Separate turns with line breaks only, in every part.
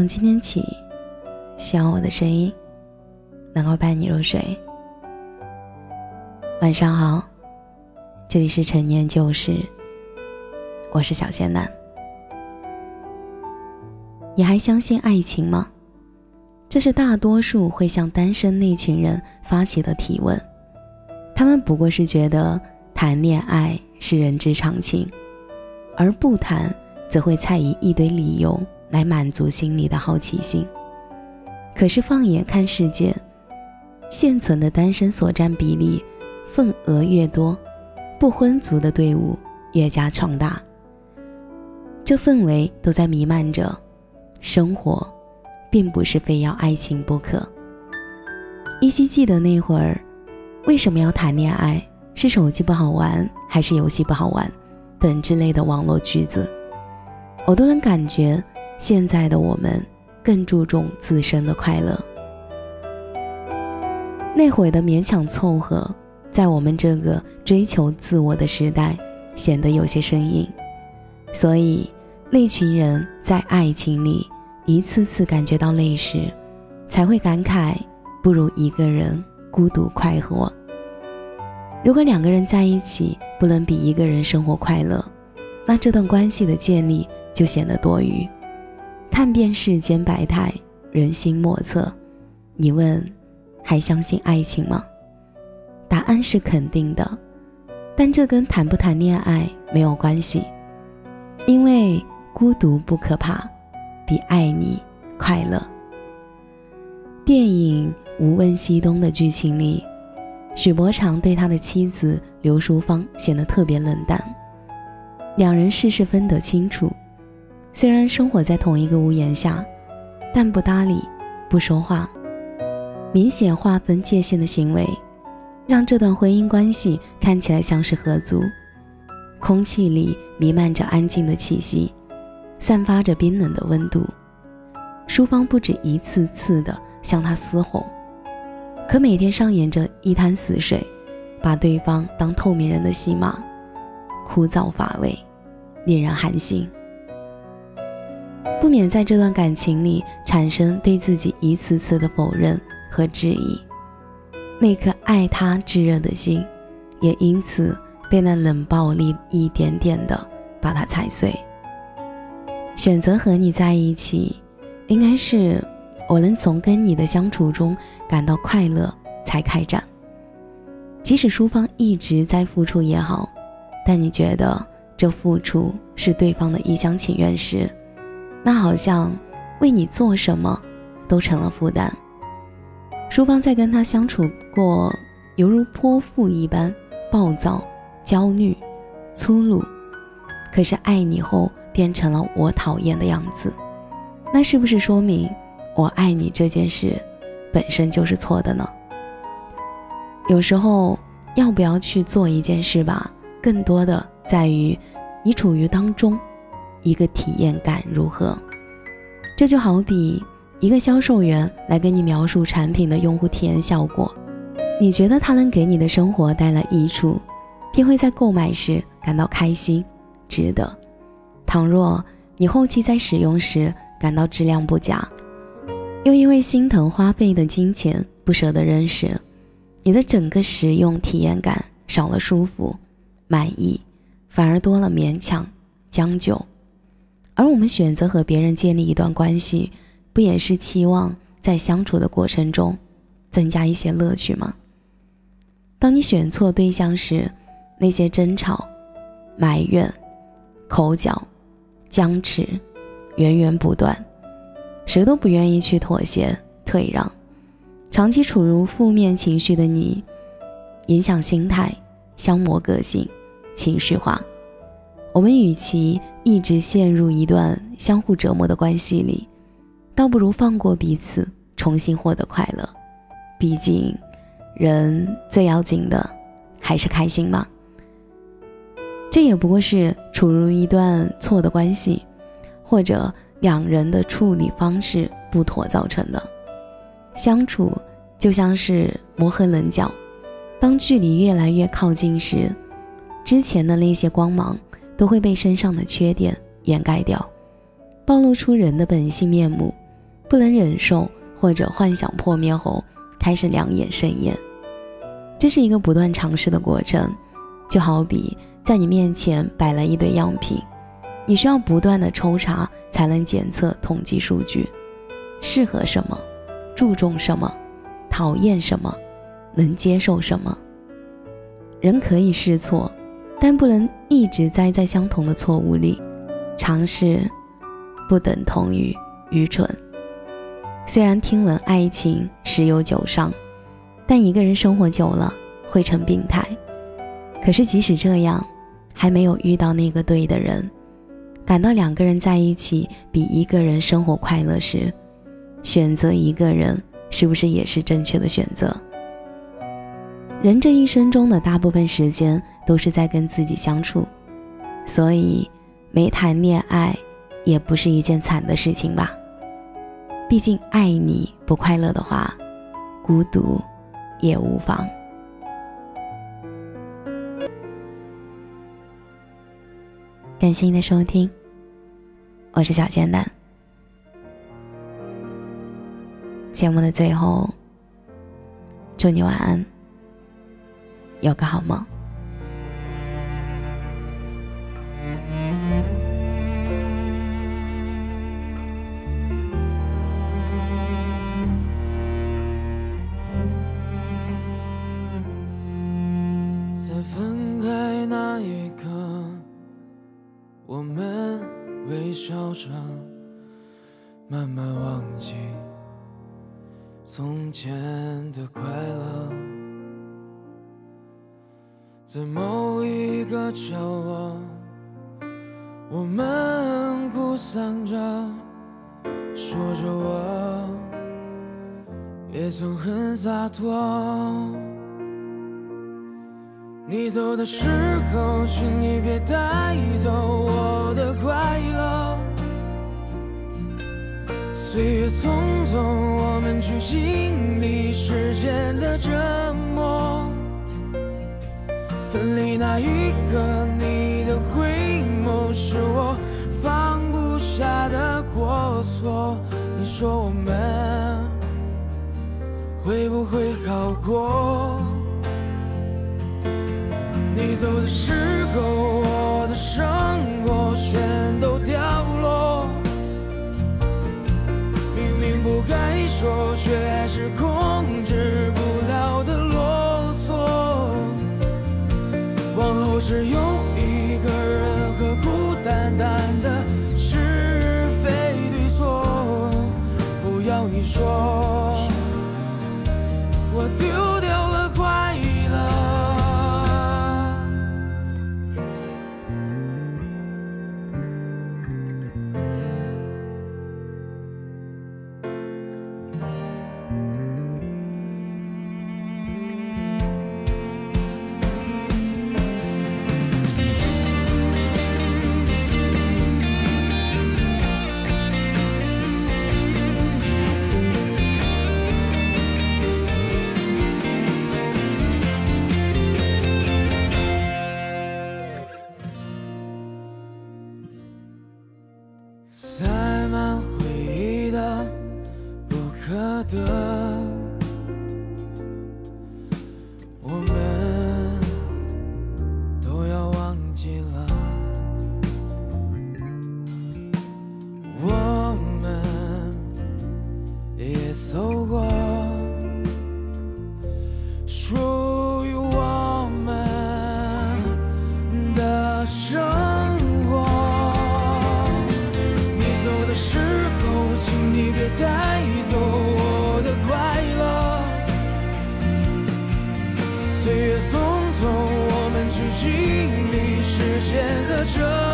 从今天起，希望我的声音能够伴你入睡。晚上好，这里是陈年旧事，我是小仙男。你还相信爱情吗？这是大多数会向单身那群人发起的提问。他们不过是觉得谈恋爱是人之常情，而不谈则会猜疑一堆理由。来满足心里的好奇心。可是放眼看世界，现存的单身所占比例份额越多，不婚族的队伍越加壮大。这氛围都在弥漫着，生活并不是非要爱情不可。依稀记得那会儿，为什么要谈恋爱？是手机不好玩，还是游戏不好玩？等之类的网络句子，我都能感觉。现在的我们更注重自身的快乐，那会的勉强凑合，在我们这个追求自我的时代显得有些生硬，所以那群人在爱情里一次次感觉到累时，才会感慨不如一个人孤独快活。如果两个人在一起不能比一个人生活快乐，那这段关系的建立就显得多余。看遍世间百态，人心莫测。你问，还相信爱情吗？答案是肯定的，但这跟谈不谈恋爱没有关系。因为孤独不可怕，比爱你快乐。电影《无问西东》的剧情里，许伯常对他的妻子刘淑芳显得特别冷淡，两人事事分得清楚。虽然生活在同一个屋檐下，但不搭理，不说话，明显划分界限的行为，让这段婚姻关系看起来像是合租。空气里弥漫着安静的气息，散发着冰冷的温度。淑芳不止一次次的向他嘶吼，可每天上演着一滩死水，把对方当透明人的戏码，枯燥乏味，令人寒心。不免在这段感情里产生对自己一次次的否认和质疑，那颗爱他炙热的心，也因此被那冷暴力一点点的把它踩碎。选择和你在一起，应该是我能从跟你的相处中感到快乐才开展。即使淑芳一直在付出也好，但你觉得这付出是对方的一厢情愿时。那好像为你做什么都成了负担。淑芳在跟他相处过，犹如泼妇一般暴躁、焦虑、粗鲁，可是爱你后变成了我讨厌的样子。那是不是说明我爱你这件事本身就是错的呢？有时候要不要去做一件事吧，更多的在于你处于当中。一个体验感如何？这就好比一个销售员来跟你描述产品的用户体验效果，你觉得他能给你的生活带来益处，便会在购买时感到开心、值得。倘若你后期在使用时感到质量不佳，又因为心疼花费的金钱不舍得扔时，你的整个使用体验感少了舒服、满意，反而多了勉强、将就。而我们选择和别人建立一段关系，不也是期望在相处的过程中增加一些乐趣吗？当你选错对象时，那些争吵、埋怨、口角、僵持源源不断，谁都不愿意去妥协退让。长期处于负面情绪的你，影响心态，消磨个性，情绪化。我们与其一直陷入一段相互折磨的关系里，倒不如放过彼此，重新获得快乐。毕竟，人最要紧的还是开心嘛。这也不过是处于一段错的关系，或者两人的处理方式不妥造成的。相处就像是磨合棱角，当距离越来越靠近时，之前的那些光芒。都会被身上的缺点掩盖掉，暴露出人的本性面目，不能忍受或者幻想破灭后，开始两眼生厌。这是一个不断尝试的过程，就好比在你面前摆了一堆样品，你需要不断的抽查才能检测统计数据，适合什么，注重什么，讨厌什么，能接受什么。人可以试错，但不能一直栽在相同的错误里。尝试不等同于愚蠢。虽然听闻爱情十有九伤。但一个人生活久了会成病态，可是即使这样，还没有遇到那个对的人，感到两个人在一起比一个人生活快乐时，选择一个人是不是也是正确的选择？人这一生中的大部分时间都是在跟自己相处，所以没谈恋爱也不是一件惨的事情吧？毕竟爱你不快乐的话，孤独。也无妨。感谢您的收听，我是小简单。节目的最后，祝你晚安，有个好梦。
慢慢忘记从前的快乐，在某一个角落，我们哭丧着，说着我也曾很洒脱。你走的时候，请你别带走我的快乐。岁月匆匆，我们去经历时间的折磨。分离那一刻，你的回眸是我放不下的过错。你说我们会不会好过？你走的时候，是控塞满回忆的不可得我们都要忘记了。我们也走过。这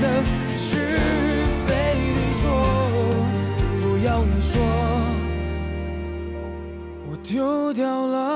的是非对错，不要你说我丢掉了